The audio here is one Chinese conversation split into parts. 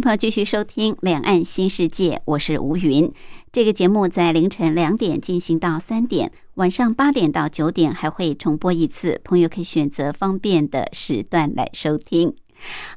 朋友继续收听《两岸新世界》，我是吴云。这个节目在凌晨两点进行到三点，晚上八点到九点还会重播一次，朋友可以选择方便的时段来收听。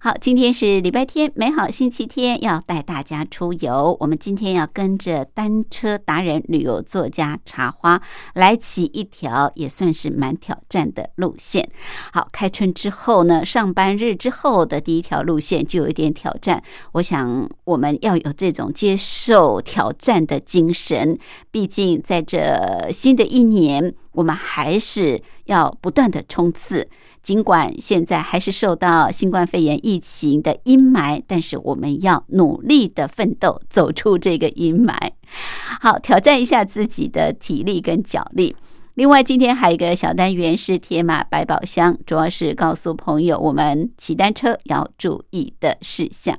好，今天是礼拜天，美好星期天，要带大家出游。我们今天要跟着单车达人、旅游作家茶花来骑一条也算是蛮挑战的路线。好，开春之后呢，上班日之后的第一条路线就有一点挑战。我想我们要有这种接受挑战的精神，毕竟在这新的一年，我们还是要不断的冲刺。尽管现在还是受到新冠肺炎疫情的阴霾，但是我们要努力的奋斗，走出这个阴霾。好，挑战一下自己的体力跟脚力。另外，今天还有一个小单元是铁马百宝箱，主要是告诉朋友我们骑单车要注意的事项。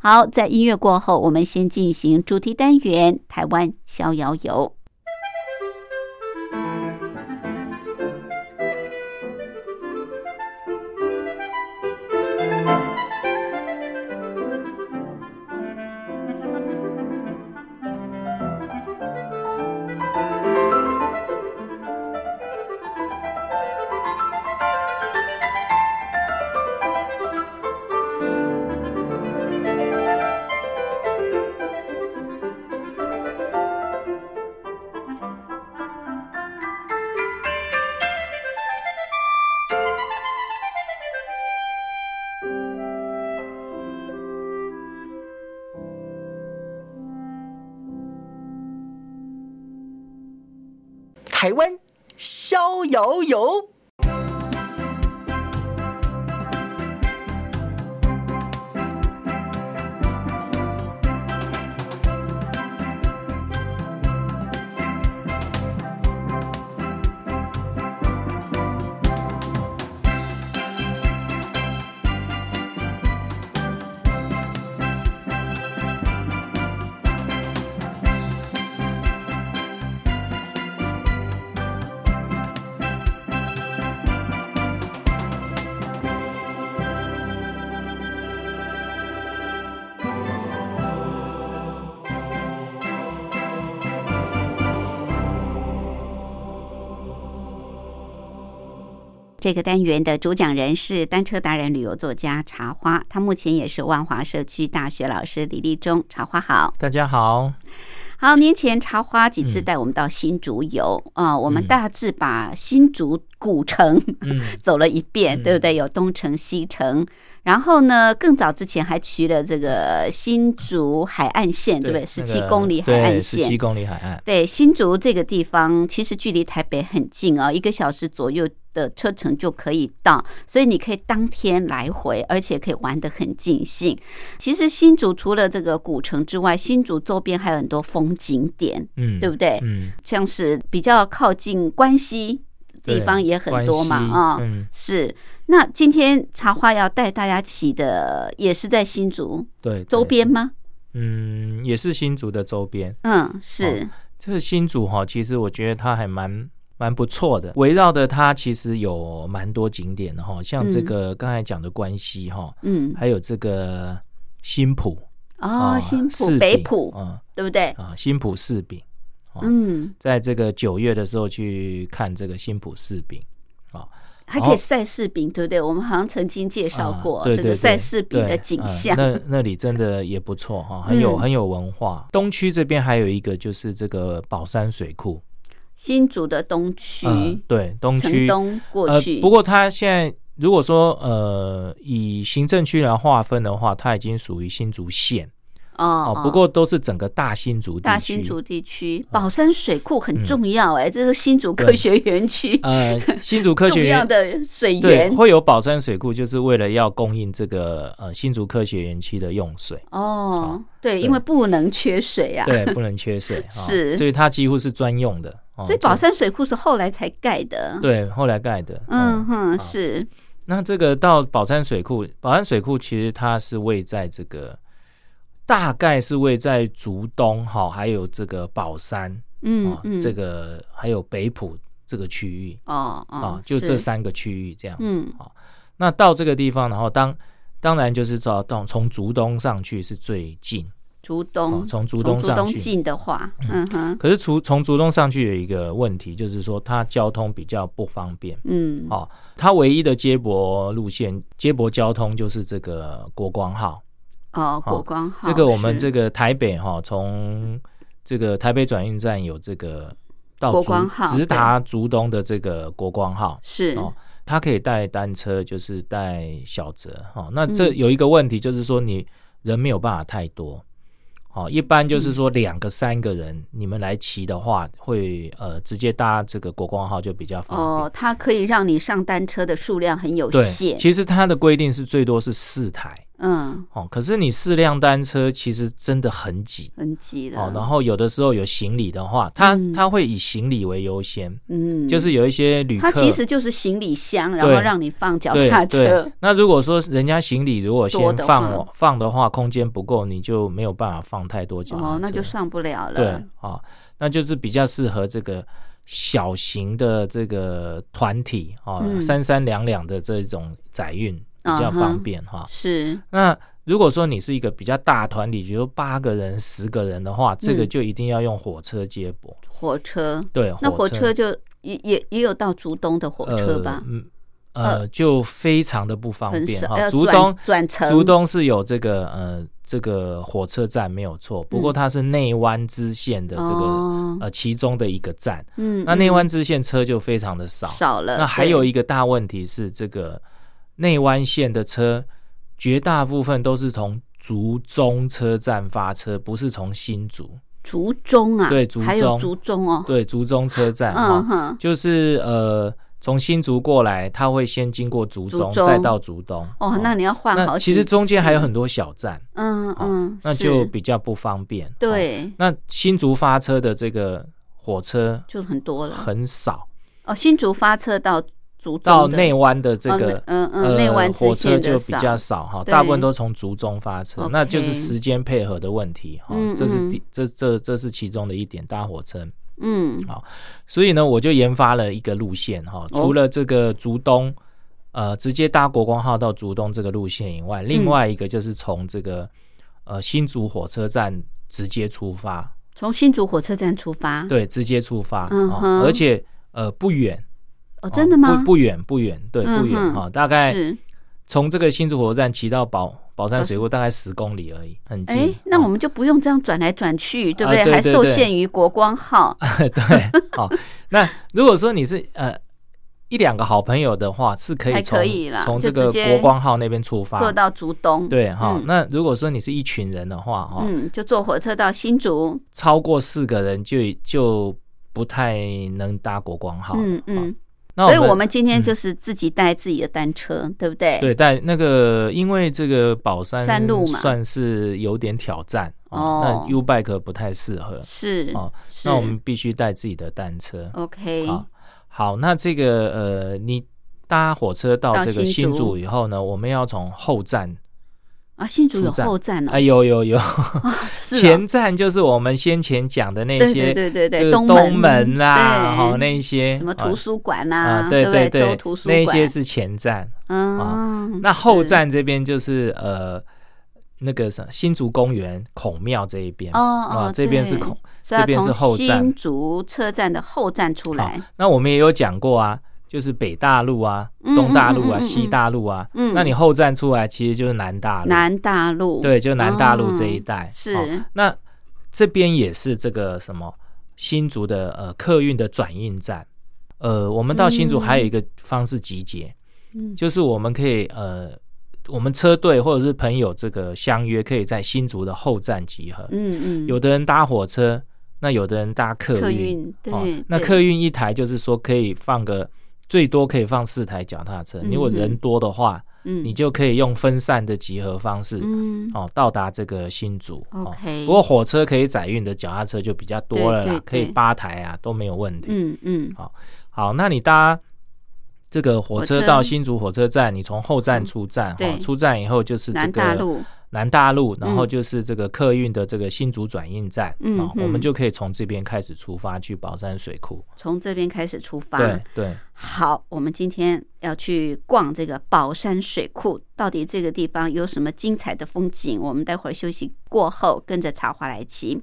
好，在音乐过后，我们先进行主题单元——台湾逍遥游。有，有这个单元的主讲人是单车达人、旅游作家茶花，他目前也是万华社区大学老师李立忠。茶花好，大家好。好，年前茶花几次带我们到新竹游啊，我们大致把新竹古城 走了一遍，对不对？有东城、西城，然后呢，更早之前还去了这个新竹海岸线，对不对？十七公里海岸线，十七公里海岸。对，新竹这个地方其实距离台北很近啊，一个小时左右。的车程就可以到，所以你可以当天来回，而且可以玩得很尽兴。其实新竹除了这个古城之外，新竹周边还有很多风景点，嗯，对不对？嗯，像是比较靠近关西地方也很多嘛，啊，嗯是。那今天茶花要带大家骑的也是在新竹对周边吗？嗯，也是新竹的周边。嗯，是。这个新竹哈，其实我觉得它还蛮。蛮不错的，围绕的它其实有蛮多景点的哈，像这个刚才讲的关西哈，嗯，还有这个新浦哦，新浦北浦啊，对不对？啊？新浦柿饼，嗯，在这个九月的时候去看这个新浦柿饼啊，还可以晒柿饼，对不对？我们好像曾经介绍过这个晒柿饼的景象，那那里真的也不错哈，很有很有文化。东区这边还有一个就是这个宝山水库。新竹的东区，对东区东过去。不过它现在如果说呃以行政区来划分的话，它已经属于新竹县哦，不过都是整个大新竹大新竹地区，宝山水库很重要哎，这是新竹科学园区呃，新竹科学园 的水源。会有宝山水库，就是为了要供应这个呃新竹科学园区的用水。哦，对，因为不能缺水啊，对，不能缺水 是，所以它几乎是专用的，所以宝山水库是后来才盖的，对，后来盖的，嗯哼，是。那这个到宝山水库，宝山水库其实它是位在这个。大概是位在竹东哈，还有这个宝山，嗯，这个还有北浦这个区域哦哦，就这三个区域这样，嗯，好，那到这个地方，然后当当然就是说到从竹东上去是最近，竹东从竹东上去。近的话，嗯哼，可是从从竹东上去有一个问题，就是说它交通比较不方便，嗯，哦，它唯一的接驳路线接驳交通就是这个国光号。哦，国光号，这个我们这个台北哈，从这个台北转运站有这个到国光号直达竹东的这个国光号是哦，它可以带单车，就是带小折哈。那这有一个问题，就是说你人没有办法太多。哦，一般就是说两个三个人，你们来骑的话，会呃直接搭这个国光号就比较方便。哦，它可以让你上单车的数量很有限。其实它的规定是最多是四台。嗯，哦，可是你四辆单车其实真的很挤，很挤的。哦，然后有的时候有行李的话，他他会以行李为优先，嗯，就是有一些旅客，他其实就是行李箱，然后让你放脚踏车。那如果说人家行李如果先放放的话，空间不够，你就没有办法放太多脚踏车，哦，那就上不了了。对，啊，那就是比较适合这个小型的这个团体啊，三三两两的这种载运。比较方便哈，是。那如果说你是一个比较大团体，比如八个人、十个人的话，这个就一定要用火车接驳。火车对，那火车就也也也有到竹东的火车吧？嗯呃，就非常的不方便哈。竹东转乘，竹东是有这个呃这个火车站没有错，不过它是内湾支线的这个呃其中的一个站。嗯，那内湾支线车就非常的少，少了。那还有一个大问题是这个。内湾线的车，绝大部分都是从竹中车站发车，不是从新竹。竹中啊，对，竹中，竹中哦，对，竹中车站哈，就是呃，从新竹过来，他会先经过竹中，再到竹东。哦，那你要换好。其实中间还有很多小站，嗯嗯，那就比较不方便。对，那新竹发车的这个火车就很多了，很少。哦，新竹发车到。到内湾的这个嗯嗯内湾火车就比较少哈，大部分都从竹中发车，那就是时间配合的问题哈。这是第这这这是其中的一点搭火车。嗯，好，所以呢，我就研发了一个路线哈，除了这个竹东呃直接搭国光号到竹东这个路线以外，另外一个就是从这个呃新竹火车站直接出发，从新竹火车站出发，对，直接出发，嗯而且呃不远。哦，真的吗？不不远不远，对，不远哈，大概从这个新竹火车站骑到宝宝山水库大概十公里而已，很近。哎，那我们就不用这样转来转去，对不对？还受限于国光号。对，好。那如果说你是呃一两个好朋友的话，是可以从从这个国光号那边出发，坐到竹东。对哈。那如果说你是一群人的话，哈，嗯，就坐火车到新竹。超过四个人就就不太能搭国光号。嗯嗯。所以，我们今天就是自己带自己的单车，对不对？对，带那个，因为这个宝山山路嘛，算是有点挑战哦。那 U bike 不太适合，是哦。那我们必须带自己的单车。OK，好，好，那这个呃，你搭火车到这个新竹以后呢，我们要从后站。啊，新竹有后站啊，有有有，前站就是我们先前讲的那些，对对对对，东门。啦，哈，那些什么图书馆呐，对对对，图书馆。那些是前站，嗯，那后站这边就是呃那个什么新竹公园孔庙这一边，哦哦，这边是孔，这边是后站，新竹车站的后站出来。那我们也有讲过啊。就是北大陆啊，东大陆啊，西大陆啊，那你后站出来其实就是南大陆。南大陆对，就南大陆这一带是。那这边也是这个什么新竹的呃客运的转运站。呃，我们到新竹还有一个方式集结，嗯，就是我们可以呃我们车队或者是朋友这个相约，可以在新竹的后站集合。嗯嗯，有的人搭火车，那有的人搭客运。对，那客运一台就是说可以放个最多可以放四台脚踏车。如果人多的话，嗯，你就可以用分散的集合方式，嗯，哦，到达这个新竹。OK，不过火车可以载运的脚踏车就比较多了啦，可以八台啊都没有问题。嗯嗯，好，好，那你搭。这个火车到新竹火车站，你从后站出站，哈，出站以后就是这个南大路，然后就是这个客运的这个新竹转运站，啊，我们就可以从这边开始出发去宝山水库。从这边开始出发，对对。好，我们今天要去逛这个宝山水库，到底这个地方有什么精彩的风景？我们待会儿休息过后，跟着茶花来骑。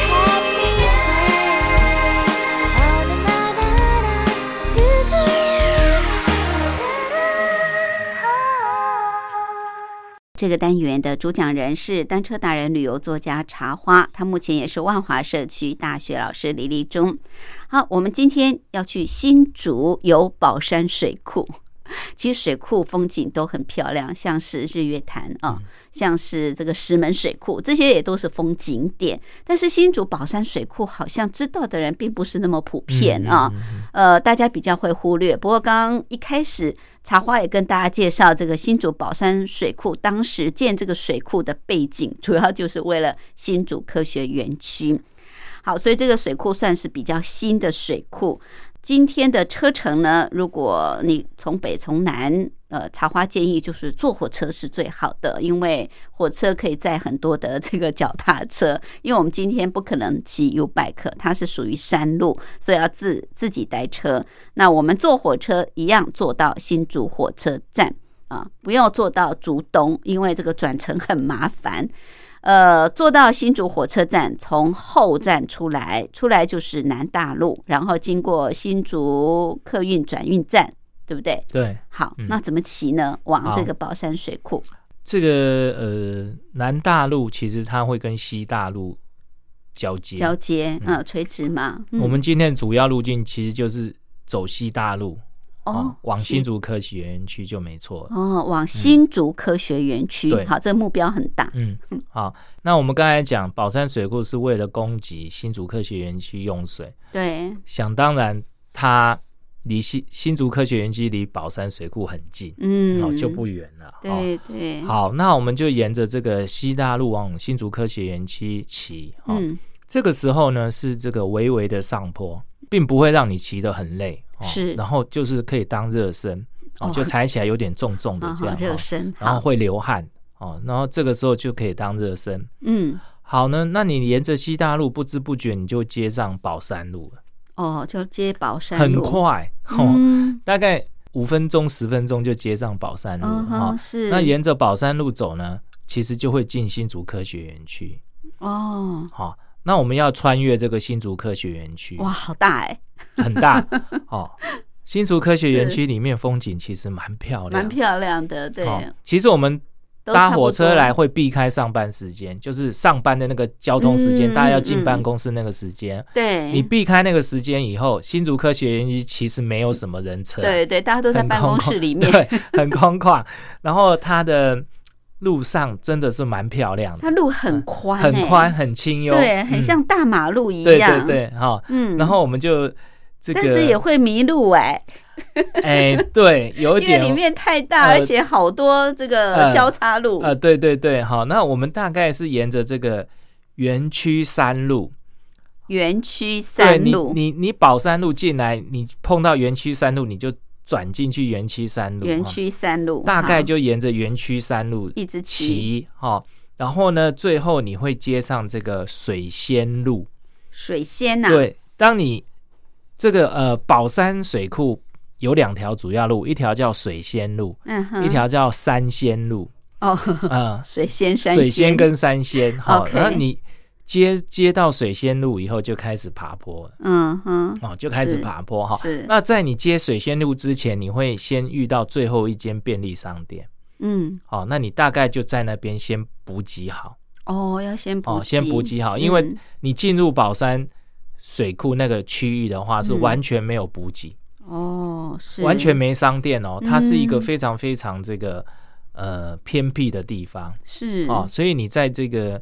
这个单元的主讲人是单车达人、旅游作家茶花，他目前也是万华社区大学老师李立忠。好，我们今天要去新竹游宝山水库。其实水库风景都很漂亮，像是日月潭啊，像是这个石门水库，这些也都是风景点。但是新竹宝山水库好像知道的人并不是那么普遍啊，呃，大家比较会忽略。不过刚刚一开始茶花也跟大家介绍这个新竹宝山水库，当时建这个水库的背景，主要就是为了新竹科学园区。好，所以这个水库算是比较新的水库。今天的车程呢？如果你从北从南，呃，茶花建议就是坐火车是最好的，因为火车可以载很多的这个脚踏车。因为我们今天不可能骑 U bike，它是属于山路，所以要自自己带车。那我们坐火车一样坐到新竹火车站啊，不要坐到竹东，因为这个转乘很麻烦。呃，坐到新竹火车站，从后站出来，出来就是南大路，然后经过新竹客运转运站，对不对？对。好，那怎么骑呢？往这个宝山水库。这个呃，南大路其实它会跟西大路交接，交接，嗯，垂直嘛。我们今天主要路径其实就是走西大路。哦，往新竹科学园区就没错。哦，往新竹科学园区，好，这个目标很大。嗯，好，那我们刚才讲宝山水库是为了供给新竹科学园区用水。对，想当然，它离新新竹科学园区离宝山水库很近，嗯，哦就不远了。对对。好，那我们就沿着这个西大路往新竹科学园区骑。嗯，这个时候呢是这个微微的上坡，并不会让你骑得很累。是。然后就是可以当热身，哦，就踩起来有点重重的 这样。热身。然后会流汗，哦，然后这个时候就可以当热身。嗯。好呢，那你沿着西大路不知不觉你就接上宝山路了。哦，就接宝山路，很快，哦，大概五分钟十分钟就接上宝山路哈。是，那沿着宝山路走呢，其实就会进新竹科学园区。哦，好，那我们要穿越这个新竹科学园区。哇，好大哎，很大。哦，新竹科学园区里面风景其实蛮漂亮，蛮漂亮的。对，其实我们。搭火车来会避开上班时间，就是上班的那个交通时间，大家要进办公室那个时间。对，你避开那个时间以后，新竹科学园区其实没有什么人车。对对，大家都在办公室里面，对，很空旷。然后它的路上真的是蛮漂亮的，它路很宽，很宽，很清幽，对，很像大马路一样。对对对，哈，嗯。然后我们就这个，但是也会迷路哎。哎，对，有一点，因为里面太大，而且好多这个交叉路。呃，对对对，好，那我们大概是沿着这个园区山路，园区山路，你你你宝山路进来，你碰到园区山路，你就转进去园区山路。园区山路，大概就沿着园区山路一直骑，哈，然后呢，最后你会接上这个水仙路。水仙呐，对，当你这个呃宝山水库。有两条主要路，一条叫水仙路，嗯，一条叫山仙路。哦，嗯，水仙山水仙跟山仙，好，然后你接接到水仙路以后，就开始爬坡了。嗯哼，哦，就开始爬坡哈。是。那在你接水仙路之前，你会先遇到最后一间便利商店。嗯，好，那你大概就在那边先补给好。哦，要先补，先补给好，因为你进入宝山水库那个区域的话，是完全没有补给。哦，是完全没商店哦，它是一个非常非常这个呃偏僻的地方，是哦，所以你在这个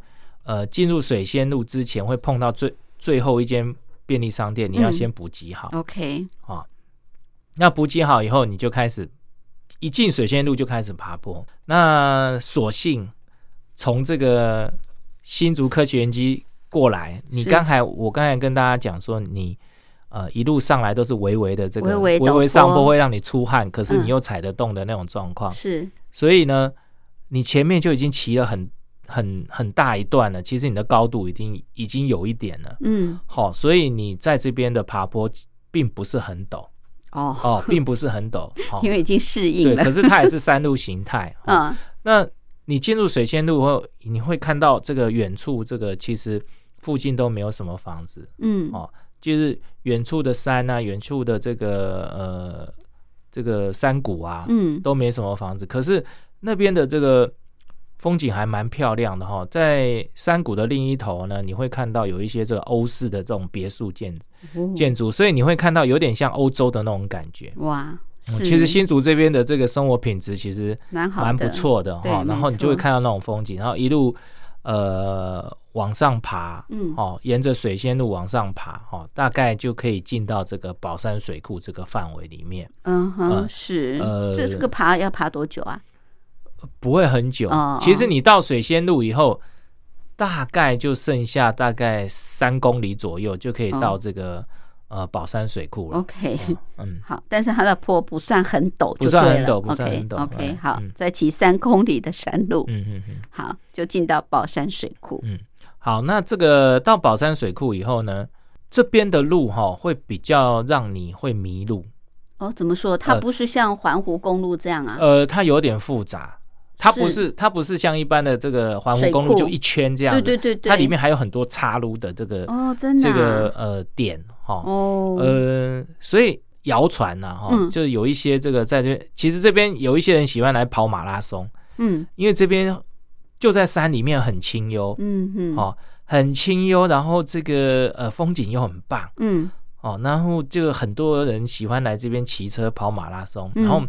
呃进入水仙路之前，会碰到最最后一间便利商店，你要先补给好，OK。啊，那补给好以后，你就开始一进水仙路就开始爬坡，那所幸从这个新竹科学园区过来，你刚才我刚才跟大家讲说你。呃，一路上来都是微微的这个微微上坡，会让你出汗，可是你又踩得动的那种状况。是，所以呢，你前面就已经骑了很很很大一段了，其实你的高度已经已经有一点了。嗯，好，所以你在这边的爬坡并不是很陡。哦哦，并不是很陡，因为已经适应了。对，可是它也是山路形态。嗯，那你进入水仙路后，你会看到这个远处，这个其实附近都没有什么房子。嗯，哦。就是远处的山啊，远处的这个呃这个山谷啊，嗯，都没什么房子。可是那边的这个风景还蛮漂亮的哈。在山谷的另一头呢，你会看到有一些这个欧式的这种别墅建建筑，所以你会看到有点像欧洲的那种感觉。哇，其实新竹这边的这个生活品质其实蛮蛮不错的哈。然后你就会看到那种风景，然后一路呃。往上爬，嗯，哦，沿着水仙路往上爬，哦，大概就可以进到这个宝山水库这个范围里面。嗯哼，是，呃，这这个爬要爬多久啊？不会很久，其实你到水仙路以后，大概就剩下大概三公里左右就可以到这个。呃，宝山水库了。OK，嗯，好，但是它的坡不算很陡，不算很陡，不算很陡。OK，好，再骑三公里的山路，嗯嗯嗯，好，就进到宝山水库。嗯，好，那这个到宝山水库以后呢，这边的路哈会比较让你会迷路。哦，怎么说？它不是像环湖公路这样啊？呃，它有点复杂。它不是，它不是像一般的这个环湖公路就一圈这样子，对对对对，它里面还有很多岔路的这个哦，真的这个呃点哈。哦。呃，所以谣传呐哈，就有一些这个在这，其实这边有一些人喜欢来跑马拉松，嗯，因为这边就在山里面很清幽，嗯嗯，哦，很清幽，然后这个呃风景又很棒，嗯，哦，然后就很多人喜欢来这边骑车跑马拉松，然后。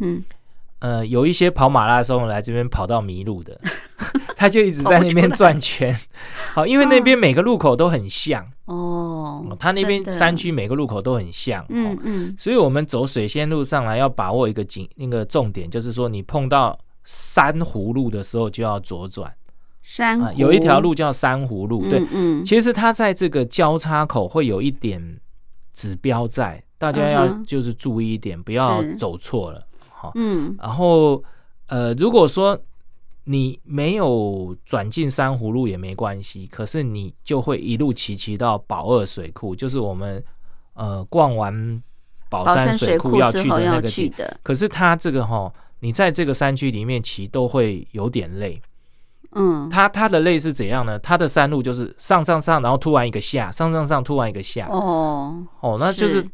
呃，有一些跑马拉松来这边跑到迷路的，他就一直在那边转圈。好，因为那边每个路口都很像。哦，他那边山区每个路口都很像。嗯嗯，所以我们走水仙路上来要把握一个景那个重点，就是说你碰到珊瑚路的时候就要左转。珊有一条路叫珊瑚路，对，嗯，其实它在这个交叉口会有一点指标在，大家要就是注意一点，不要走错了。好，嗯，然后呃，如果说你没有转进珊瑚路也没关系，可是你就会一路骑骑到宝二水库，就是我们呃逛完宝山水库要去的那个地。可是它这个哈，你在这个山区里面骑都会有点累。嗯，它它的累是怎样呢？它的山路就是上上上，然后突然一个下，上上上，突然一个下。哦哦，那就是。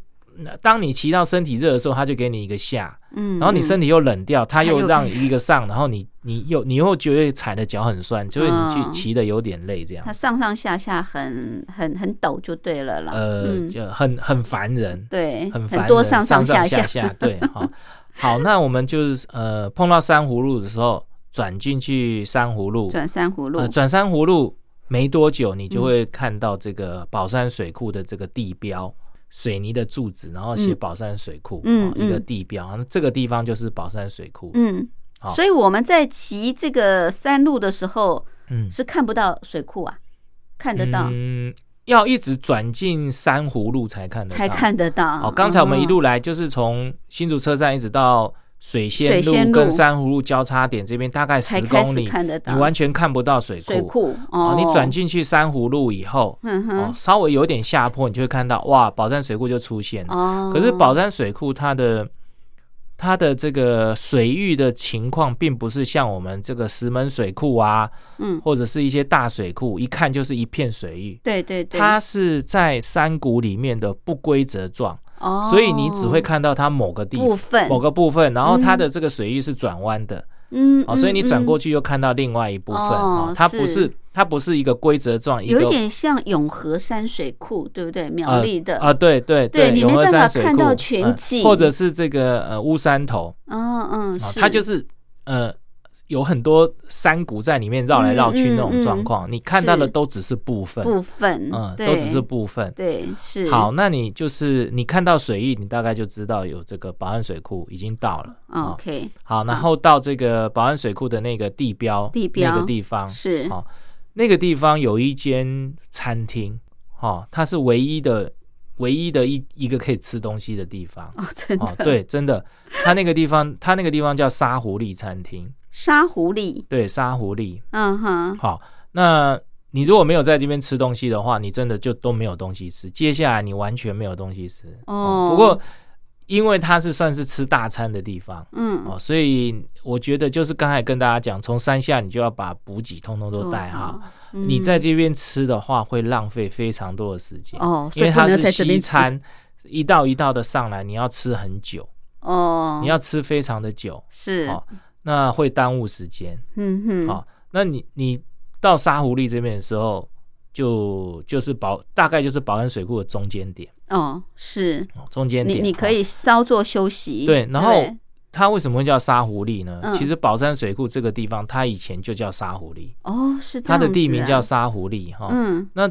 当你骑到身体热的时候，他就给你一个下，嗯，然后你身体又冷掉，他又让一个上，然后你你又你又觉得踩的脚很酸，就是你去骑的有点累，这样。它上上下下很很很陡就对了啦。呃，就很很烦人，对，很烦多上上下下，对，好，好，那我们就是呃碰到珊瑚路的时候，转进去珊瑚路，转珊瑚路，转珊瑚路没多久，你就会看到这个宝山水库的这个地标。水泥的柱子，然后写宝山水库，嗯，一个地标，那这个地方就是宝山水库，嗯，好，所以我们在骑这个山路的时候，嗯，是看不到水库啊，看得到，嗯，要一直转进珊瑚路才看得到，才看得到。哦，刚才我们一路来就是从新竹车站一直到。水仙路跟珊瑚路交叉点这边大概十公里，你完全看不到水库。水库哦，你转进去珊瑚路以后，哦，稍微有点下坡，你就会看到哇，宝山水库就出现了。哦，可是宝山水库它的它的这个水域的情况，并不是像我们这个石门水库啊，嗯，或者是一些大水库，一看就是一片水域。对对对，它是在山谷里面的不规则状。哦，所以你只会看到它某个地方、某个部分，然后它的这个水域是转弯的，嗯，哦，所以你转过去又看到另外一部分，哦，它不是。它不是一个规则状，有一点像永和山水库，对不对？苗栗的。啊，对对对，你没办法看到全景，或者是这个呃乌山头，嗯嗯，它就是呃。有很多山谷在里面绕来绕去那种状况，你看到的都只是部分，部分，嗯，都只是部分，对，是。好，那你就是你看到水域，你大概就知道有这个保安水库已经到了。OK，好，然后到这个保安水库的那个地标，地标那个地方是，好，那个地方有一间餐厅，哈，它是唯一的、唯一的一一个可以吃东西的地方。哦，真的，对，真的，它那个地方，它那个地方叫沙狐狸餐厅。沙狐狸，对，沙狐狸，嗯哼，好，那你如果没有在这边吃东西的话，你真的就都没有东西吃。接下来你完全没有东西吃。哦。不过因为它是算是吃大餐的地方，嗯，哦，所以我觉得就是刚才跟大家讲，从山下你就要把补给通通都带好。你在这边吃的话，会浪费非常多的时间哦，因为它是西餐，一道一道的上来，你要吃很久。哦，你要吃非常的久，是。哦。那会耽误时间，嗯哼，好，那你你到沙狐狸这边的时候，就就是保大概就是保安水库的中间点，哦，是。中间点，你你可以稍作休息，对，然后它为什么会叫沙狐狸呢？其实宝山水库这个地方，它以前就叫沙狐狸，哦，是它的地名叫沙狐狸，哈，嗯，那。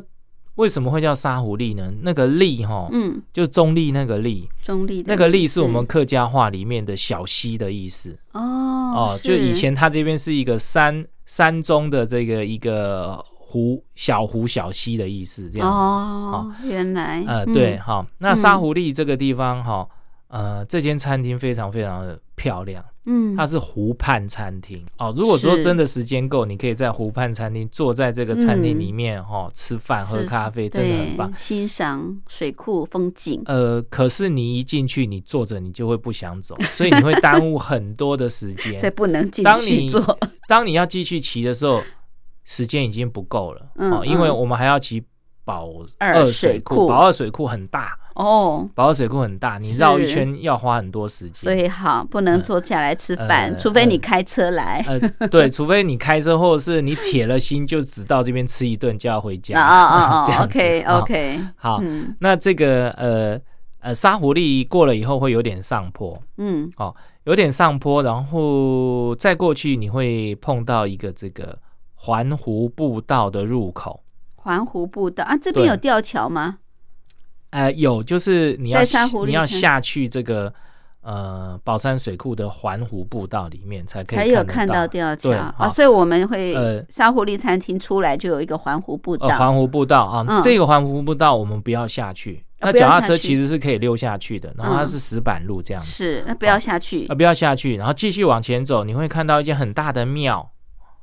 为什么会叫沙狐狸呢？那个狸哈，嗯，就中立那个立，中立那个立是我们客家话里面的小溪的意思。哦哦，就以前它这边是一个山山中的这个一个湖小湖小溪的意思，这样。哦，原来。呃对哈，那沙狐狸这个地方哈。呃，这间餐厅非常非常的漂亮，嗯，它是湖畔餐厅哦。如果说真的时间够，你可以在湖畔餐厅坐在这个餐厅里面哈，吃饭喝咖啡，真的很棒，欣赏水库风景。呃，可是你一进去，你坐着你就会不想走，所以你会耽误很多的时间，所以不能进去坐。当你要继续骑的时候，时间已经不够了哦，因为我们还要骑宝二水库，宝二水库很大。哦，宝水库很大，你绕一圈要花很多时间，所以好不能坐下来吃饭，除非你开车来。呃，对，除非你开车，或者是你铁了心就只到这边吃一顿就要回家。啊啊啊！OK OK，好，那这个呃呃，沙湖砾过了以后会有点上坡，嗯，哦，有点上坡，然后再过去你会碰到一个这个环湖步道的入口。环湖步道啊，这边有吊桥吗？呃，有，就是你要你要下去这个呃宝山水库的环湖步道里面才可以才有看到吊桥啊，所以我们会呃沙湖砾餐厅出来就有一个环湖步道，环湖步道啊，这个环湖步道我们不要下去。那脚踏车其实是可以溜下去的，然后它是石板路这样子。是，那不要下去。啊，不要下去，然后继续往前走，你会看到一间很大的庙。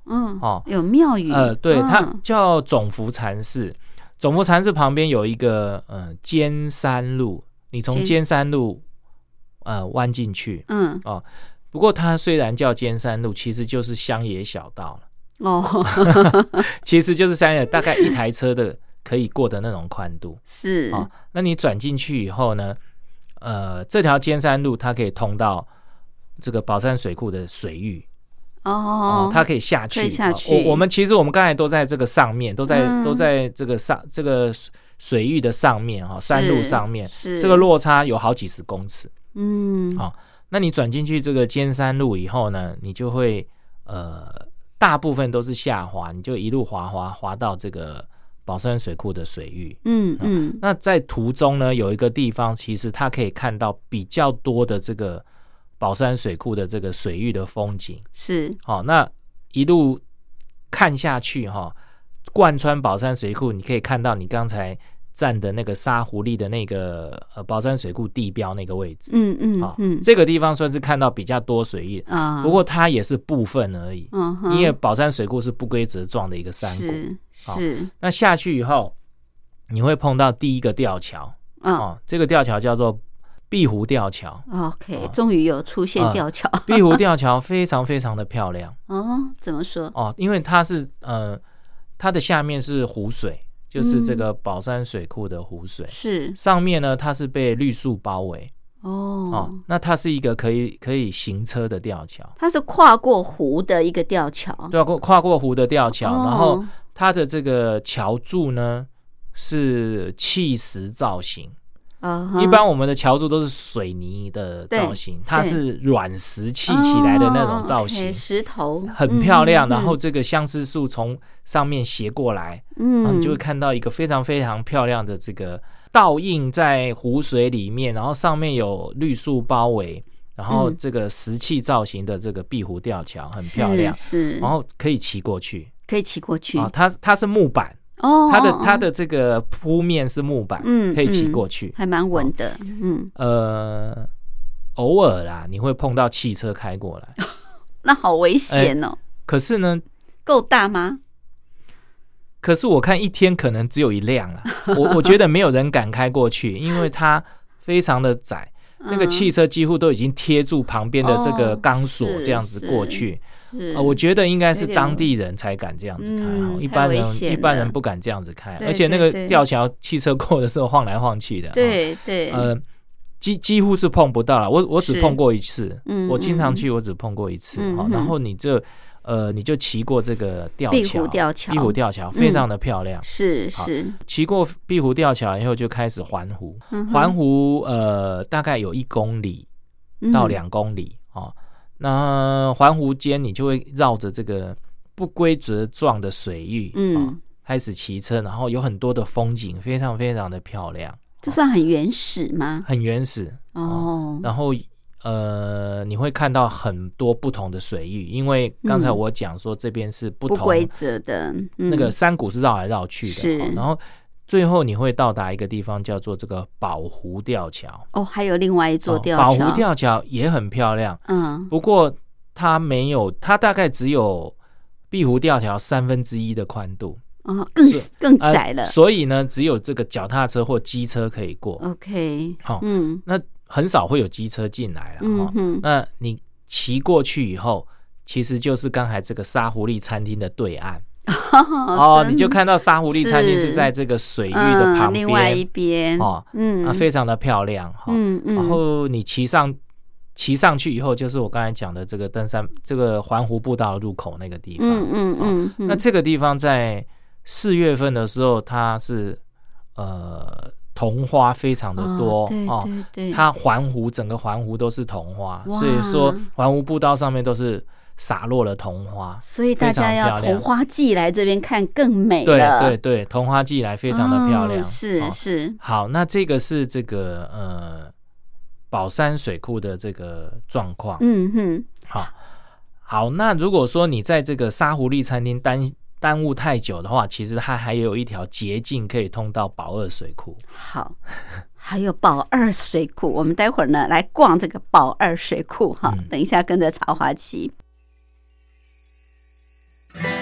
嗯，哦，有庙宇。呃，对，它叫总福禅寺。总福禅寺旁边有一个呃尖山路，你从尖山路呃弯进去。嗯，哦，不过它虽然叫尖山路，其实就是乡野小道了。哦，其实就是乡野，大概一台车的。可以过的那种宽度是哦，那你转进去以后呢？呃，这条尖山路它可以通到这个宝山水库的水域哦，它可以下去。下去。我我们其实我们刚才都在这个上面，都在都在这个上这个水域的上面哈，山路上面，是这个落差有好几十公尺。嗯，好，那你转进去这个尖山路以后呢，你就会呃，大部分都是下滑，你就一路滑滑滑到这个。宝山水库的水域，嗯嗯，那在途中呢，有一个地方，其实它可以看到比较多的这个宝山水库的这个水域的风景，是。好，那一路看下去哈，贯穿宝山水库，你可以看到你刚才。站的那个沙湖砾的那个呃宝山水库地标那个位置，嗯嗯，啊，这个地方算是看到比较多水域啊，不过它也是部分而已，嗯，因为宝山水库是不规则状的一个山谷，是，那下去以后你会碰到第一个吊桥，哦，这个吊桥叫做碧湖吊桥，OK，终于有出现吊桥，碧湖吊桥非常非常的漂亮，哦，怎么说？哦，因为它是呃，它的下面是湖水。就是这个宝山水库的湖水，是。上面呢，它是被绿树包围。哦。哦，那它是一个可以可以行车的吊桥，它是跨过湖的一个吊桥，对，过跨过湖的吊桥，然后它的这个桥柱呢是砌石造型。一般我们的桥柱都是水泥的造型，它是软石砌起来的那种造型，石头很漂亮。然后这个相思树从上面斜过来，嗯，你就会看到一个非常非常漂亮的这个倒映在湖水里面，然后上面有绿树包围，然后这个石砌造型的这个碧湖吊桥很漂亮，是，然后可以骑过去，可以骑过去啊，它它是木板。哦，它的它的这个铺面是木板，嗯，可以骑过去，还蛮稳的，嗯，呃，偶尔啦，你会碰到汽车开过来，那好危险哦。可是呢，够大吗？可是我看一天可能只有一辆啊，我我觉得没有人敢开过去，因为它非常的窄，那个汽车几乎都已经贴住旁边的这个钢索，这样子过去。啊，我觉得应该是当地人才敢这样子开哈，一般人一般人不敢这样子开，而且那个吊桥汽车过的时候晃来晃去的，对对，呃，几几乎是碰不到了，我我只碰过一次，我经常去，我只碰过一次哈，然后你这呃，你就骑过这个吊桥，壁虎吊桥，壁虎吊桥非常的漂亮，是是，骑过壁虎吊桥以后就开始环湖，环湖呃大概有一公里到两公里啊。那环湖间，你就会绕着这个不规则状的水域，嗯，开始骑车，然后有很多的风景，非常非常的漂亮。这算很原始吗？很原始哦。然后呃，你会看到很多不同的水域，因为刚才我讲说这边是不规则的，那个山谷是绕来绕去的，是。然后最后你会到达一个地方，叫做这个宝湖吊桥。哦，还有另外一座吊桥，宝湖吊桥也很漂亮。嗯，不过它没有，它大概只有碧湖吊桥三分之一的宽度。哦，更更窄了。所以呢，只有这个脚踏车或机车可以过。OK，好，嗯，那很少会有机车进来了。嗯那你骑过去以后，其实就是刚才这个沙狐狸餐厅的对岸。哦，你就看到沙湖砾餐厅是在这个水域的旁边，另外一边哦，嗯。啊，非常的漂亮哈，嗯嗯，然后你骑上骑上去以后，就是我刚才讲的这个登山这个环湖步道入口那个地方，嗯嗯嗯，那这个地方在四月份的时候，它是呃桐花非常的多哦，对对，它环湖整个环湖都是桐花，所以说环湖步道上面都是洒落了桐花，所以大家要桐花季来这边看更美对对对，桐花季来非常的漂亮，是是。好，那这个是这个呃宝山水库的这个状况，嗯哼，好，好，那如果说你在这个沙狐狸餐厅耽。耽误太久的话，其实它还有一条捷径可以通到宝二水库。好，还有宝二水库，我们待会儿呢来逛这个宝二水库哈。等一下跟着曹华奇。Yeah.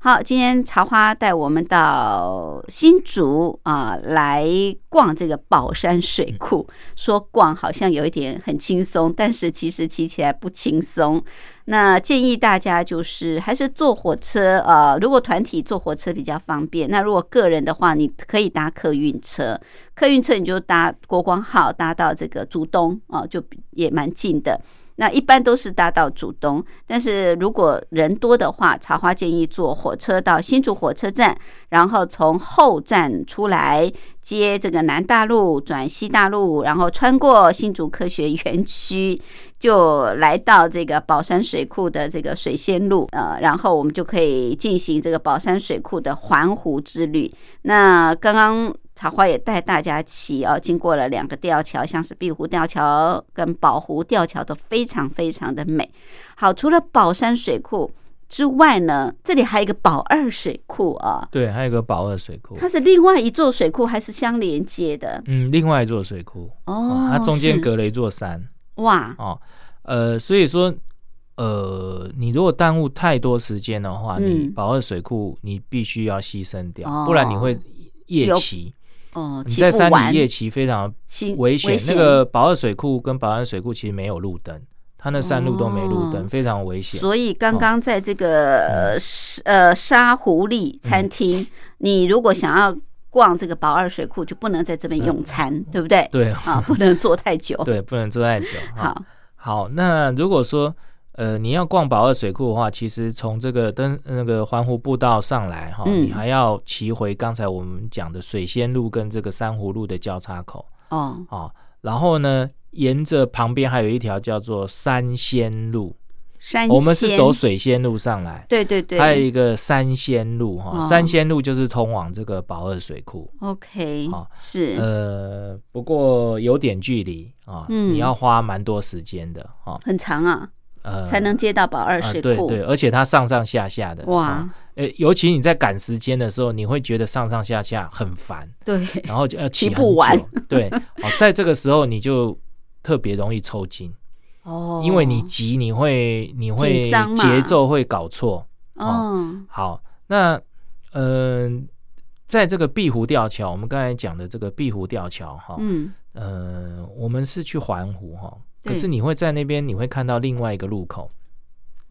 好，今天茶花带我们到新竹啊，来逛这个宝山水库。说逛好像有一点很轻松，但是其实骑起来不轻松。那建议大家就是还是坐火车，呃，如果团体坐火车比较方便。那如果个人的话，你可以搭客运车，客运车你就搭国光号，搭到这个竹东啊，就也蛮近的。那一般都是搭到主东，但是如果人多的话，茶花建议坐火车到新竹火车站，然后从后站出来接这个南大路转西大路，然后穿过新竹科学园区，就来到这个宝山水库的这个水仙路，呃，然后我们就可以进行这个宝山水库的环湖之旅。那刚刚。茶花也带大家骑哦，经过了两个吊桥，像是碧湖吊桥跟宝湖吊桥都非常非常的美。好，除了宝山水库之外呢，这里还有一个宝二水库啊。对，还有一个宝二水库。它是另外一座水库，还是相连接的？嗯，另外一座水库。哦，它中间隔了一座山。哇。哦，呃，所以说，呃，你如果耽误太多时间的话，你宝二水库你必须要牺牲掉，不然你会夜骑。哦，你在山里夜骑非常危险。那个保二水库跟宝安水库其实没有路灯，它那山路都没路灯，非常危险。所以刚刚在这个呃沙狐狸餐厅，你如果想要逛这个宝二水库，就不能在这边用餐，对不对？对啊，不能坐太久。对，不能坐太久。好，好，那如果说。呃，你要逛宝二水库的话，其实从这个登那个环湖步道上来哈，你还要骑回刚才我们讲的水仙路跟这个珊瑚路的交叉口哦。哦，然后呢，沿着旁边还有一条叫做三仙路，山我们是走水仙路上来，对对对，还有一个三仙路哈，三仙路就是通往这个宝二水库，OK，好是。呃，不过有点距离啊，你要花蛮多时间的哈，很长啊。呃，才能接到保二十库，对对，而且它上上下下的，哇，呃，尤其你在赶时间的时候，你会觉得上上下下很烦，对，然后就要骑不完，对，哦，在这个时候你就特别容易抽筋，哦，因为你急，你会你会节奏会搞错，哦，好，那嗯，在这个碧湖吊桥，我们刚才讲的这个碧湖吊桥，哈，嗯，呃，我们是去环湖，哈。可是你会在那边，你会看到另外一个路口，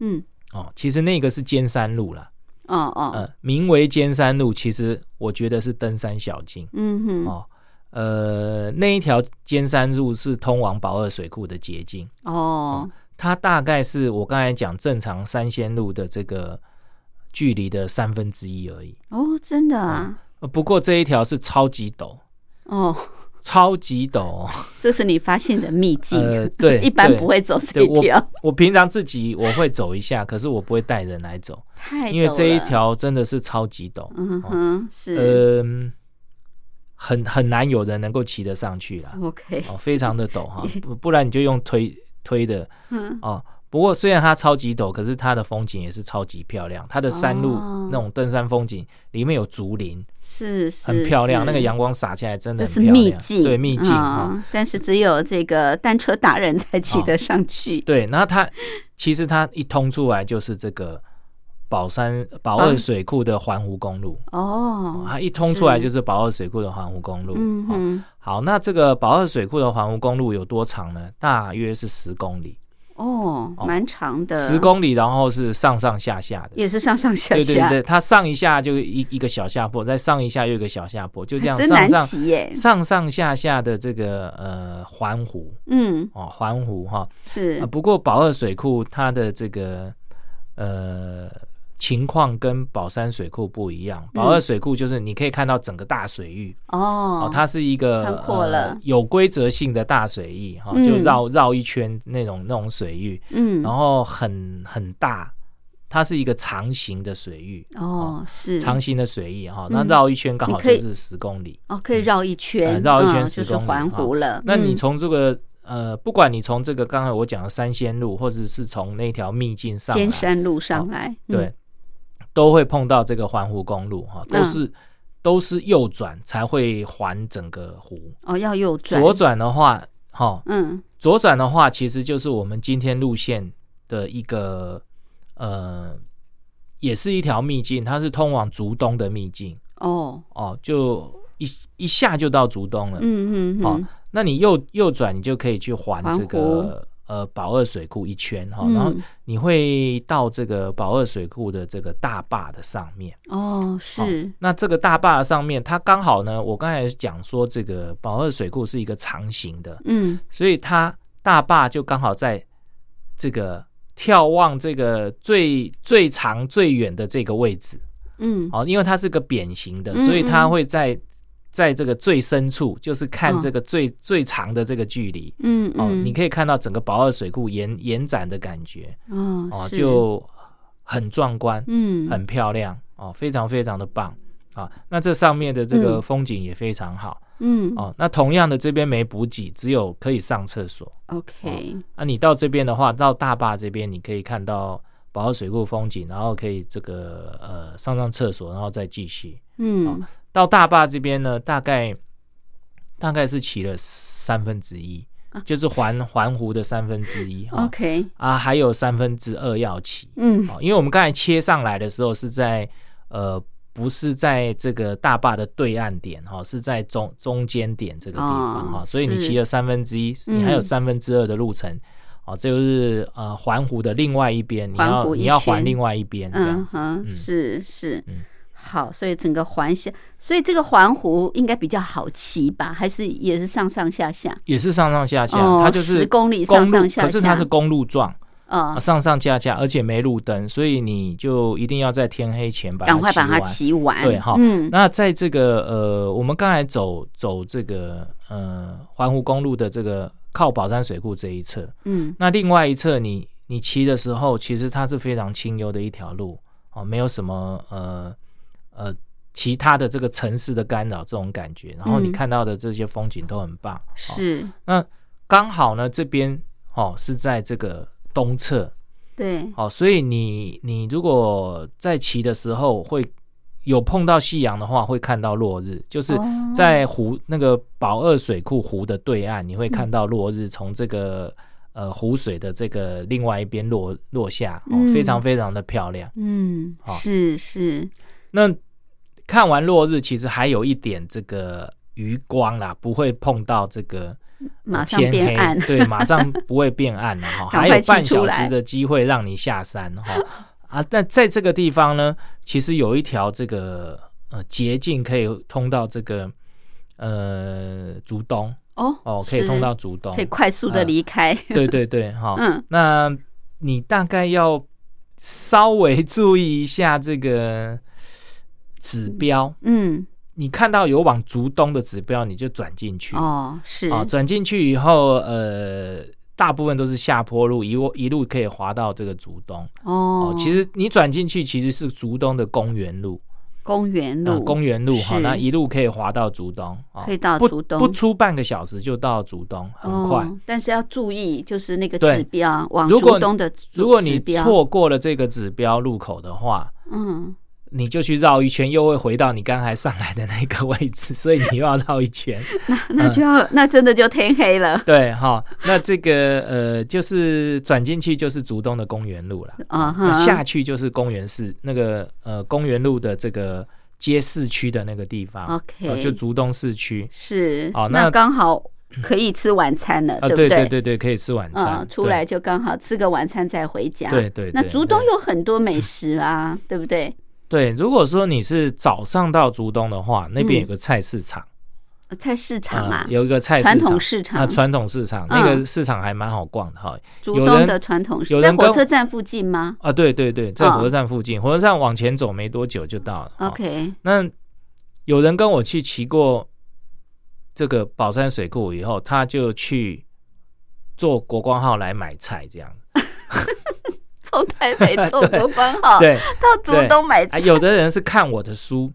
嗯，哦，其实那个是尖山路啦。哦哦，呃，名为尖山路，其实我觉得是登山小径，嗯哼，哦，呃，那一条尖山路是通往宝二水库的捷径，哦，它大概是我刚才讲正常三仙路的这个距离的三分之一而已，哦，真的啊，不过这一条是超级陡，哦。超级陡，这是你发现的秘境。呃，对，一般不会走这一条。我平常自己我会走一下，可是我不会带人来走，太因为这一条真的是超级陡。嗯哼，是，嗯，很很难有人能够骑得上去了。OK，哦，非常的陡哈，不不然你就用推推的，嗯，哦。不过虽然它超级陡，可是它的风景也是超级漂亮。它的山路那种登山风景，里面有竹林，是很漂亮。那个阳光洒下来，真的是秘境，对秘境啊。但是只有这个单车达人才骑得上去。对，然后它其实它一通出来就是这个宝山宝二水库的环湖公路哦。它一通出来就是宝二水库的环湖公路。嗯嗯。好，那这个宝二水库的环湖公路有多长呢？大约是十公里。哦，蛮长的，十公里，然后是上上下下的，也是上上下下。对对对，它上一下就一一个小下坡，再上一下又一个小下坡，就这样上上上上下下的这个呃环湖，嗯，哦环湖哈是。不过宝二水库它的这个呃。情况跟宝山水库不一样，宝二水库就是你可以看到整个大水域哦，它是一个很阔了。有规则性的大水域哈，就绕绕一圈那种那种水域，嗯，然后很很大，它是一个长形的水域哦，是。长形的水域哈，那绕一圈刚好就是十公里。哦，可以绕一圈，绕一圈十公里环湖了。那你从这个呃，不管你从这个刚才我讲的三仙路，或者是从那条秘境上尖山路上来，对。都会碰到这个环湖公路哈，都是都是右转才会环整个湖哦，要右转。左转的话，哈，嗯，左转的话，其实就是我们今天路线的一个呃，也是一条秘境，它是通往竹东的秘境。哦哦，就一一下就到竹东了。嗯嗯，哦，那你右右转，你就可以去环这个。呃，宝二水库一圈哈，然后你会到这个宝二水库的这个大坝的上面哦，是。那这个大坝上面，它刚好呢，我刚才讲说这个宝二水库是一个长形的，嗯，所以它大坝就刚好在这个眺望这个最最长最远的这个位置，嗯，哦，因为它是个扁形的，所以它会在。在这个最深处，就是看这个最最长的这个距离，嗯哦，你可以看到整个宝二水库延延展的感觉，哦哦，就很壮观，嗯，很漂亮，哦，非常非常的棒，啊，那这上面的这个风景也非常好，嗯。哦，那同样的这边没补给，只有可以上厕所，OK，那你到这边的话，到大坝这边你可以看到宝二水库风景，然后可以这个呃上上厕所，然后再继续，嗯。到大坝这边呢，大概大概是骑了三分之一，就是环环湖的三分之一。OK 啊，还有三分之二要骑。嗯，因为我们刚才切上来的时候是在呃，不是在这个大坝的对岸点哈，是在中中间点这个地方哈，所以你骑了三分之一，你还有三分之二的路程。哦，这就是呃环湖的另外一边，你要你要环另外一边这样子。嗯，是是。好，所以整个环下，所以这个环湖应该比较好骑吧？还是也是上上下下？也是上上下下，它就是十公里上上下下。可是它是公路状啊，上上下下，而且没路灯，所以你就一定要在天黑前把赶快把它骑完。对，哈。嗯。那在这个呃，我们刚才走走这个呃环湖公路的这个靠宝山水库这一侧，嗯，那另外一侧你你骑的时候，其实它是非常清幽的一条路哦，没有什么呃。呃，其他的这个城市的干扰这种感觉，然后你看到的这些风景都很棒。是，那刚好呢，这边哦是在这个东侧，对，哦，所以你你如果在骑的时候会有碰到夕阳的话，会看到落日，就是在湖那个宝二水库湖的对岸，你会看到落日从这个呃湖水的这个另外一边落落下，哦，非常非常的漂亮。嗯，是是，那。看完落日，其实还有一点这个余光啦，不会碰到这个马上变暗，对，马上不会变暗了 哈，还有半小时的机会让你下山哈啊！但在这个地方呢，其实有一条这个呃捷径可以通到这个呃竹东哦哦，可以通到竹东，可以快速的离开。对对对，哈，嗯，那你大概要稍微注意一下这个。指标，嗯，你看到有往竹东的指标，你就转进去。哦，是。啊，转进去以后，呃，大部分都是下坡路，一路一路可以滑到这个竹东。哦。其实你转进去其实是竹东的公园路，公园路，公园路哈，那一路可以滑到竹东，可以到竹东，不出半个小时就到竹东，很快。但是要注意，就是那个指标往竹东的，如果你错过了这个指标路口的话，嗯。你就去绕一圈，又会回到你刚才上来的那个位置，所以你又要绕一圈。那那就要那真的就天黑了。对哈，那这个呃，就是转进去就是竹东的公园路了啊，下去就是公园市那个呃公园路的这个街市区的那个地方。OK，就竹东市区是。哦，那刚好可以吃晚餐了，对不对？对对对，可以吃晚餐。出来就刚好吃个晚餐再回家。对对。那竹东有很多美食啊，对不对？对，如果说你是早上到竹东的话，那边有个菜市场，菜市场啊，有一个菜传统市场啊，传统市场那个市场还蛮好逛的哈。竹东的传统市场在火车站附近吗？啊，对对对，在火车站附近，火车站往前走没多久就到了。OK，那有人跟我去骑过这个宝山水库以后，他就去坐国光号来买菜，这样。从台北坐国光号对到竹东买菜，有的人是看我的书，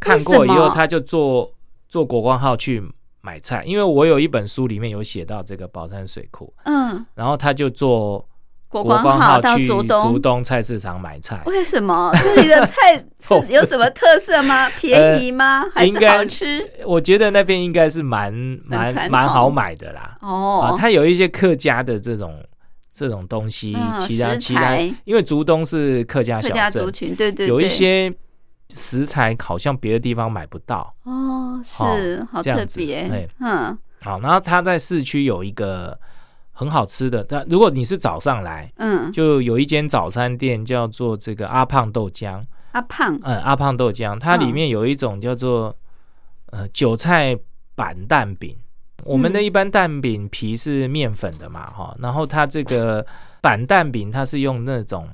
看过以后他就坐坐国光号去买菜，因为我有一本书里面有写到这个宝山水库，嗯，然后他就坐国光号到竹东竹东菜市场买菜。为什么 这里的菜 有什么特色吗？便宜吗？还是好吃？我觉得那边应该是蛮蛮蛮好买的啦。哦，啊，它有一些客家的这种这种东西，其他其他，因为竹东是客家小家，族群，对对，有一些食材好像别的地方买不到。哦，是好特别，嗯，好，然后它在市区有一个。很好吃的，但如果你是早上来，嗯，就有一间早餐店叫做这个阿胖豆浆。阿胖，嗯，阿胖豆浆，它里面有一种叫做呃韭菜板蛋饼。我们的一般蛋饼皮是面粉的嘛，哈，然后它这个板蛋饼它是用那种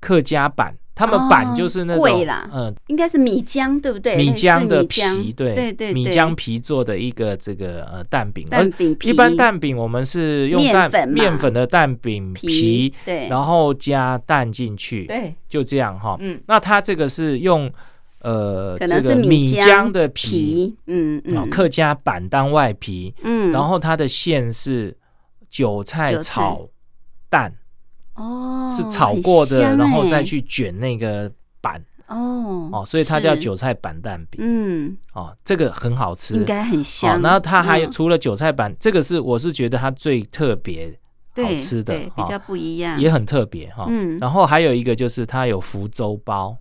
客家板。他们板就是那种，嗯，应该是米浆，对不对？米浆的皮，对对对，米浆皮做的一个这个呃蛋饼。蛋饼皮，一般蛋饼我们是用蛋面粉的蛋饼皮，对，然后加蛋进去，对，就这样哈。嗯，那它这个是用呃这个米浆的皮，嗯嗯，客家板当外皮，嗯，然后它的馅是韭菜炒蛋。哦，是炒过的，然后再去卷那个板哦哦，所以它叫韭菜板蛋饼。嗯，哦，这个很好吃，应该很香。然后它还有除了韭菜板，这个是我是觉得它最特别好吃的，比较不一样，也很特别哈。嗯，然后还有一个就是它有福州包，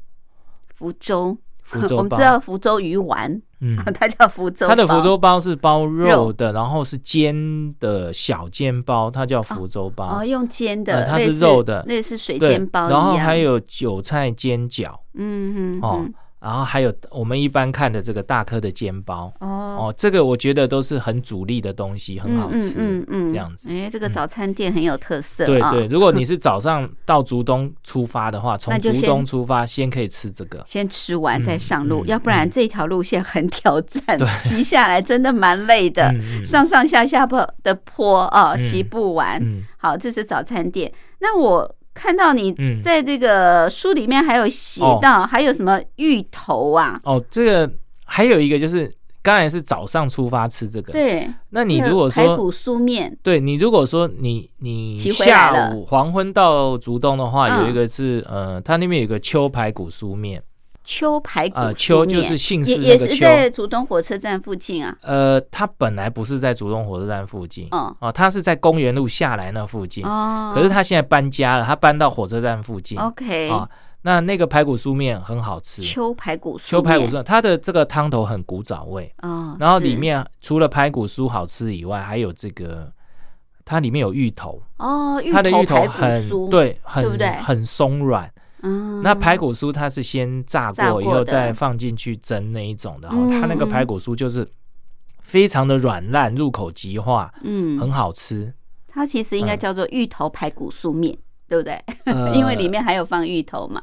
福州。我们知道福州鱼丸，嗯，它叫福州。它的福州包是包肉的，然后是煎的小煎包，它叫福州包。哦，用煎的，它是肉的，那是水煎包然后还有韭菜煎饺，嗯嗯，哦。然后还有我们一般看的这个大颗的煎包哦哦，这个我觉得都是很主力的东西，很好吃，嗯嗯这样子。哎，这个早餐店很有特色。对对，如果你是早上到竹东出发的话，从竹东出发，先可以吃这个，先吃完再上路，要不然这条路线很挑战，骑下来真的蛮累的，上上下下坡的坡哦，骑不完。好，这是早餐店。那我。看到你在这个书里面还有写到，还有什么芋头啊？哦，这个还有一个就是刚才是早上出发吃这个。对，那你如果说排骨酥面，对你如果说你你下午黄昏到竹东的话，有一个是呃，它那边有个秋排骨酥面。秋排骨呃，秋就是姓氏也是在竹东火车站附近啊。呃，它本来不是在竹东火车站附近，哦，哦，它是在公园路下来那附近。哦，可是它现在搬家了，它搬到火车站附近。OK，啊，那那个排骨酥面很好吃。秋排骨酥，秋排骨酥，它的这个汤头很古早味。哦，然后里面除了排骨酥好吃以外，还有这个它里面有芋头。哦，它的芋头很对，很对不对？很松软。嗯，那排骨酥它是先炸过以后再放进去蒸那一种的，它那个排骨酥就是非常的软烂，入口即化，嗯，很好吃。它其实应该叫做芋头排骨酥面，对不对？因为里面还有放芋头嘛。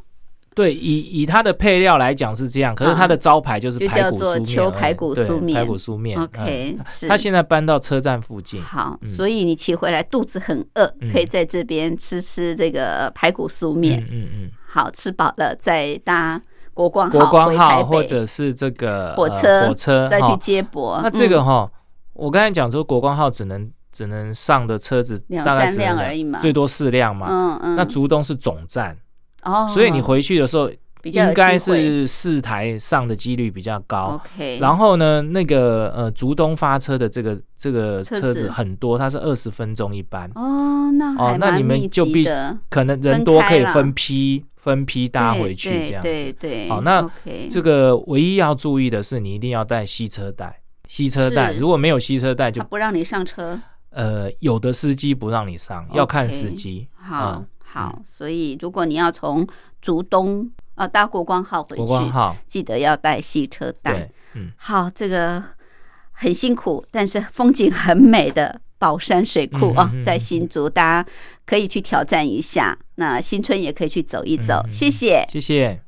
对，以以它的配料来讲是这样，可是它的招牌就是排骨酥面，排骨酥面，排骨酥面。OK，是。它现在搬到车站附近。好，所以你骑回来肚子很饿，可以在这边吃吃这个排骨酥面。嗯嗯。好吃饱了再搭国光国光号或者是这个火车火车再去接驳。那这个哈，我刚才讲说国光号只能只能上的车子两三辆而已嘛，最多四辆嘛。嗯嗯。那竹东是总站。哦，所以你回去的时候，应该是四台上的几率比较高。OK，然后呢，那个呃，竹东发车的这个这个车子很多，它是二十分钟一班。哦，那哦，那你们就必可能人多可以分批分批搭回去这样子。对对。好，那这个唯一要注意的是，你一定要带吸车带。吸车带如果没有吸车带，就不让你上车。呃，有的司机不让你上，要看司机。好。好，所以如果你要从竹东啊搭国光号回去，记得要带吸车带。嗯，好，这个很辛苦，但是风景很美的宝山水库啊，在新竹，大家可以去挑战一下。那新春也可以去走一走。谢谢，谢谢。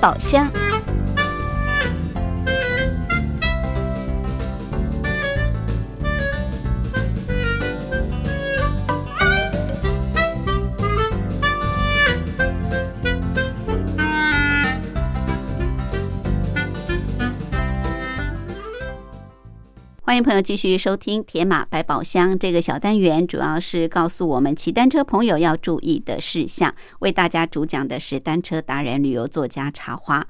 宝箱迎朋友继续收听《铁马百宝箱》这个小单元，主要是告诉我们骑单车朋友要注意的事项。为大家主讲的是单车达人、旅游作家茶花。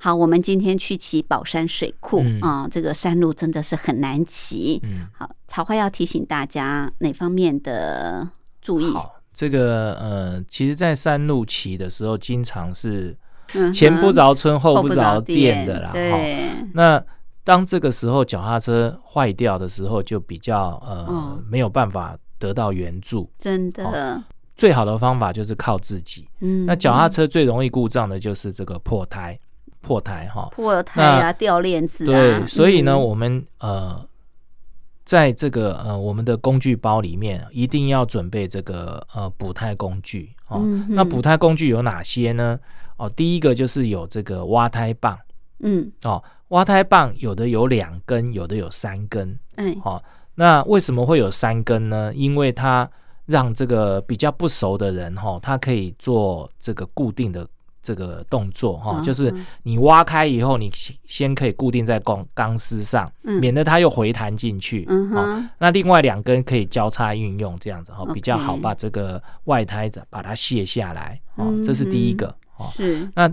好，我们今天去骑宝山水库啊，这个山路真的是很难骑。好，茶花要提醒大家哪方面的注意？好，这个呃，其实，在山路骑的时候，经常是前不着村后不着店的啦。对，那。当这个时候脚踏车坏掉的时候，就比较呃没有办法得到援助。真的，最好的方法就是靠自己。嗯，那脚踏车最容易故障的就是这个破胎，破胎哈，破胎啊，掉链子啊。对，所以呢，我们呃，在这个呃我们的工具包里面，一定要准备这个呃补胎工具哦。那补胎工具有哪些呢？哦，第一个就是有这个挖胎棒。嗯，哦。挖胎棒有的有两根，有的有三根。嗯，好，那为什么会有三根呢？因为它让这个比较不熟的人哈，他可以做这个固定的这个动作哈，就是你挖开以后，你先可以固定在钢钢丝上，免得它又回弹进去。嗯哼，那另外两根可以交叉运用，这样子哈比较好把这个外胎子把它卸下来。哦，这是第一个。是那。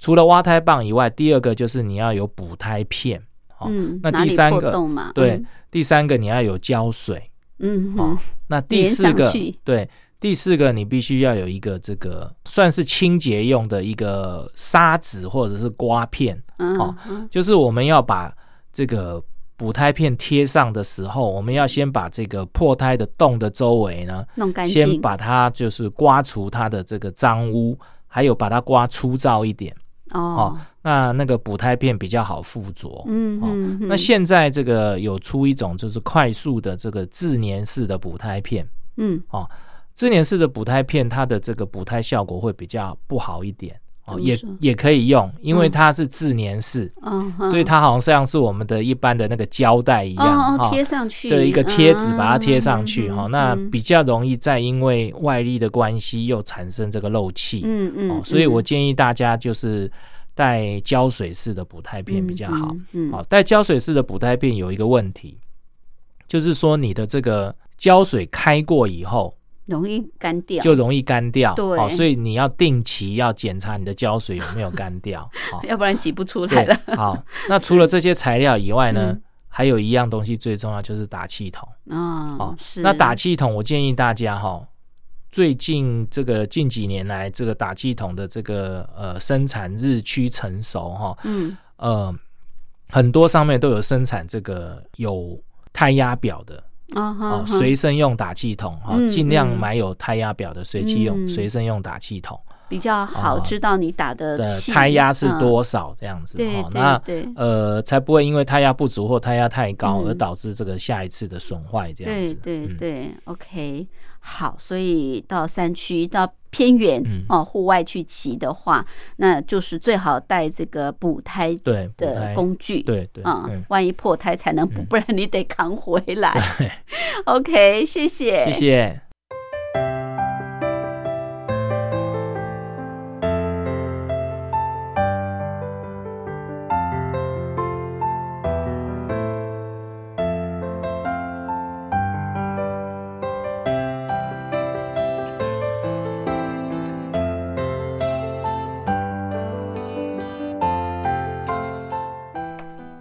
除了挖胎棒以外，第二个就是你要有补胎片，嗯，那第三个对，第三个你要有胶水，嗯，哦，那第四个对，第四个你必须要有一个这个算是清洁用的一个砂纸或者是刮片，哦，就是我们要把这个补胎片贴上的时候，我们要先把这个破胎的洞的周围呢弄干净，先把它就是刮除它的这个脏污，还有把它刮粗糙一点。哦，那那个补胎片比较好附着。嗯嗯，那现在这个有出一种就是快速的这个自粘式的补胎片。嗯，哦，自粘式的补胎片，它的这个补胎效果会比较不好一点。哦，也也可以用，因为它是自粘式，所以它好像像是我们的一般的那个胶带一样，贴上去的一个贴纸，把它贴上去哈，那比较容易再因为外力的关系又产生这个漏气。嗯嗯，所以我建议大家就是带胶水式的补胎片比较好。嗯，好，带胶水式的补胎片有一个问题，就是说你的这个胶水开过以后。容易干掉，就容易干掉。对，所以你要定期要检查你的胶水有没有干掉，要不然挤不出来了。好，那除了这些材料以外呢，还有一样东西最重要就是打气筒。哦，是。那打气筒，我建议大家哈，最近这个近几年来，这个打气筒的这个呃生产日趋成熟哈。嗯。呃，很多上面都有生产这个有胎压表的。哦，随身用打气筒，哈，尽量买有胎压表的随气用随身用打气筒，比较好知道你打的胎压是多少这样子，哈，那呃才不会因为胎压不足或胎压太高而导致这个下一次的损坏这样子，对对对，OK。好，所以到山区、到偏远哦，户外去骑的话，那就是最好带这个补胎对的工具，对对啊，万一破胎才能补，不然你得扛回来。OK，谢谢，谢谢。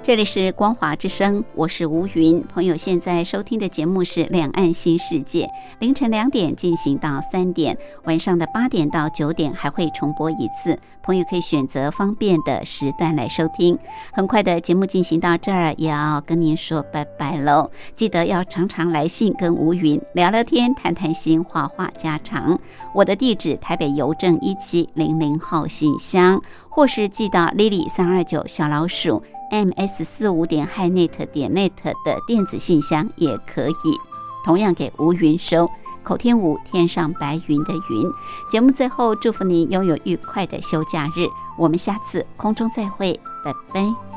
这里是光华之声，我是吴云。朋友现在收听的节目是《两岸新世界》，凌晨两点进行到三点，晚上的八点到九点还会重播一次。朋友可以选择方便的时段来收听。很快的节目进行到这儿，也要跟您说拜拜喽。记得要常常来信跟吴云聊聊天、谈谈心、话话家常。我的地址：台北邮政一七零零号信箱，或是寄到 Lily 三二九小老鼠。M s 四五点 hinet 点 net 的电子信箱也可以，同样给吴云收。口天吴，天上白云的云。节目最后祝福您拥有愉快的休假日，我们下次空中再会，拜拜。